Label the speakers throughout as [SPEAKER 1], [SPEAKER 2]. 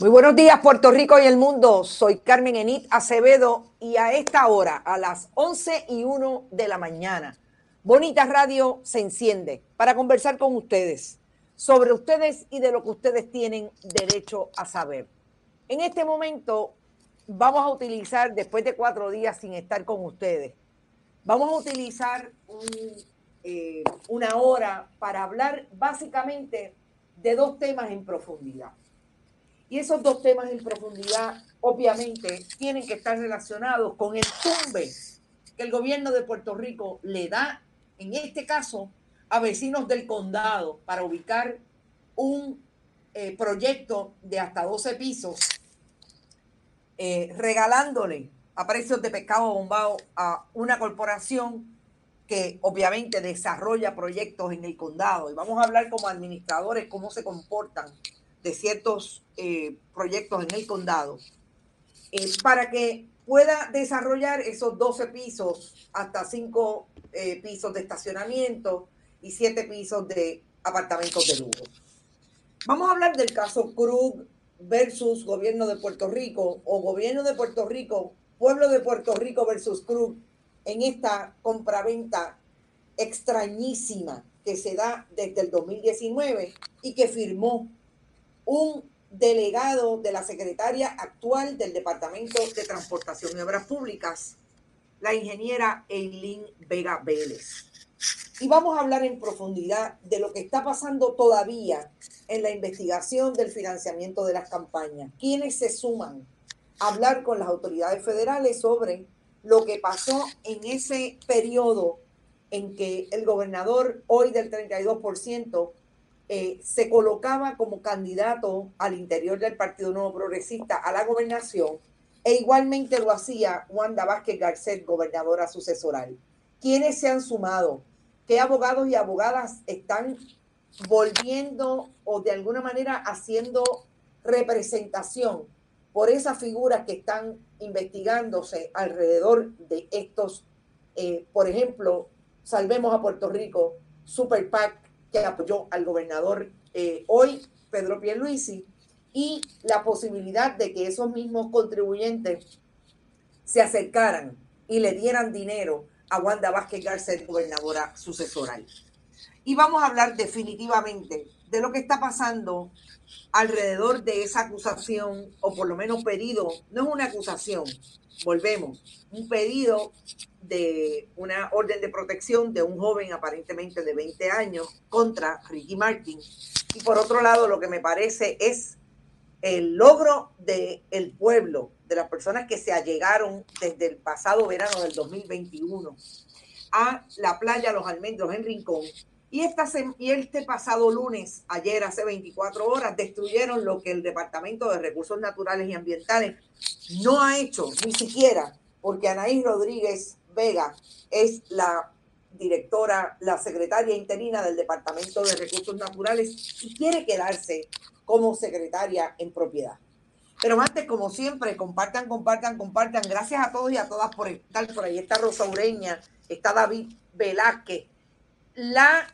[SPEAKER 1] Muy buenos días, Puerto Rico y el mundo. Soy Carmen Enit Acevedo y a esta hora, a las 11 y 1 de la mañana, Bonita Radio se enciende para conversar con ustedes sobre ustedes y de lo que ustedes tienen derecho a saber. En este momento vamos a utilizar, después de cuatro días sin estar con ustedes, vamos a utilizar eh, una hora para hablar básicamente de dos temas en profundidad. Y esos dos temas en profundidad, obviamente, tienen que estar relacionados con el tumbe que el gobierno de Puerto Rico le da, en este caso, a vecinos del condado para ubicar un eh, proyecto de hasta 12 pisos, eh, regalándole a precios de pescado bombado a una corporación que obviamente desarrolla proyectos en el condado. Y vamos a hablar como administradores cómo se comportan de ciertos eh, proyectos en el condado, eh, para que pueda desarrollar esos 12 pisos hasta 5 eh, pisos de estacionamiento y 7 pisos de apartamentos de lujo. Vamos a hablar del caso Krug versus gobierno de Puerto Rico o gobierno de Puerto Rico, pueblo de Puerto Rico versus Krug en esta compraventa extrañísima que se da desde el 2019 y que firmó un delegado de la secretaria actual del Departamento de Transportación y Obras Públicas, la ingeniera Eileen Vega Vélez. Y vamos a hablar en profundidad de lo que está pasando todavía en la investigación del financiamiento de las campañas. ¿Quiénes se suman a hablar con las autoridades federales sobre lo que pasó en ese periodo en que el gobernador, hoy del 32%, eh, se colocaba como candidato al interior del Partido Nuevo Progresista a la gobernación e igualmente lo hacía Wanda Vázquez Garcet, gobernadora sucesoral. ¿Quiénes se han sumado? ¿Qué abogados y abogadas están volviendo o de alguna manera haciendo representación por esas figuras que están investigándose alrededor de estos, eh, por ejemplo, Salvemos a Puerto Rico, Super PAC, que apoyó al gobernador eh, hoy, Pedro Pierluisi, y la posibilidad de que esos mismos contribuyentes se acercaran y le dieran dinero a Wanda Vázquez Garcet, gobernadora sucesoral. Y vamos a hablar definitivamente de lo que está pasando alrededor de esa acusación, o por lo menos pedido, no es una acusación, volvemos, un pedido de una orden de protección de un joven aparentemente de 20 años contra Ricky Martin. Y por otro lado, lo que me parece es el logro del el pueblo, de las personas que se allegaron desde el pasado verano del 2021 a la playa Los Almendros en Rincón. Y, esta, y este pasado lunes, ayer, hace 24 horas, destruyeron lo que el Departamento de Recursos Naturales y Ambientales no ha hecho, ni siquiera porque Anaís Rodríguez Vega es la directora, la secretaria interina del Departamento de Recursos Naturales y quiere quedarse como secretaria en propiedad. Pero antes, como siempre, compartan, compartan, compartan. Gracias a todos y a todas por estar por ahí. Está Rosa Ureña, está David Velázquez. La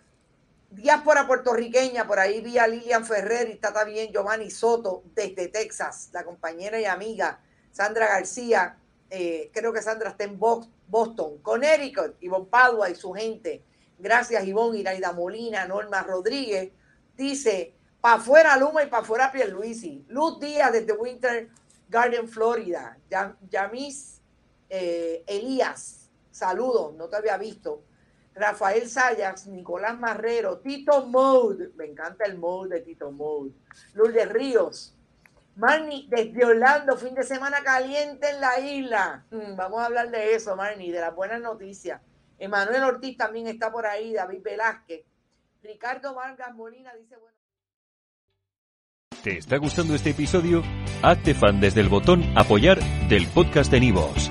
[SPEAKER 1] diáspora puertorriqueña, por ahí vi a Lilian Ferrer y está también Giovanni Soto desde Texas, la compañera y amiga Sandra García. Eh, creo que Sandra está en Boston, Connecticut, Ivonne Padua y su gente. Gracias, Ivonne, Iraida Molina, Norma Rodríguez. Dice, para afuera Luma y para afuera Pierluisi. Luz Díaz desde Winter Garden, Florida. Yamis eh, Elías, saludos, no te había visto. Rafael Sayas, Nicolás Marrero, Tito Mode, me encanta el mode de Tito Mode. Lourdes Ríos, Marni, desde Orlando, fin de semana caliente en la isla. Mm, vamos a hablar de eso, Marni, de las buenas noticias. Emanuel Ortiz también está por ahí, David Velázquez. Ricardo Vargas Molina dice, bueno.
[SPEAKER 2] ¿Te está gustando este episodio? Hazte fan desde el botón apoyar del podcast de Nivos.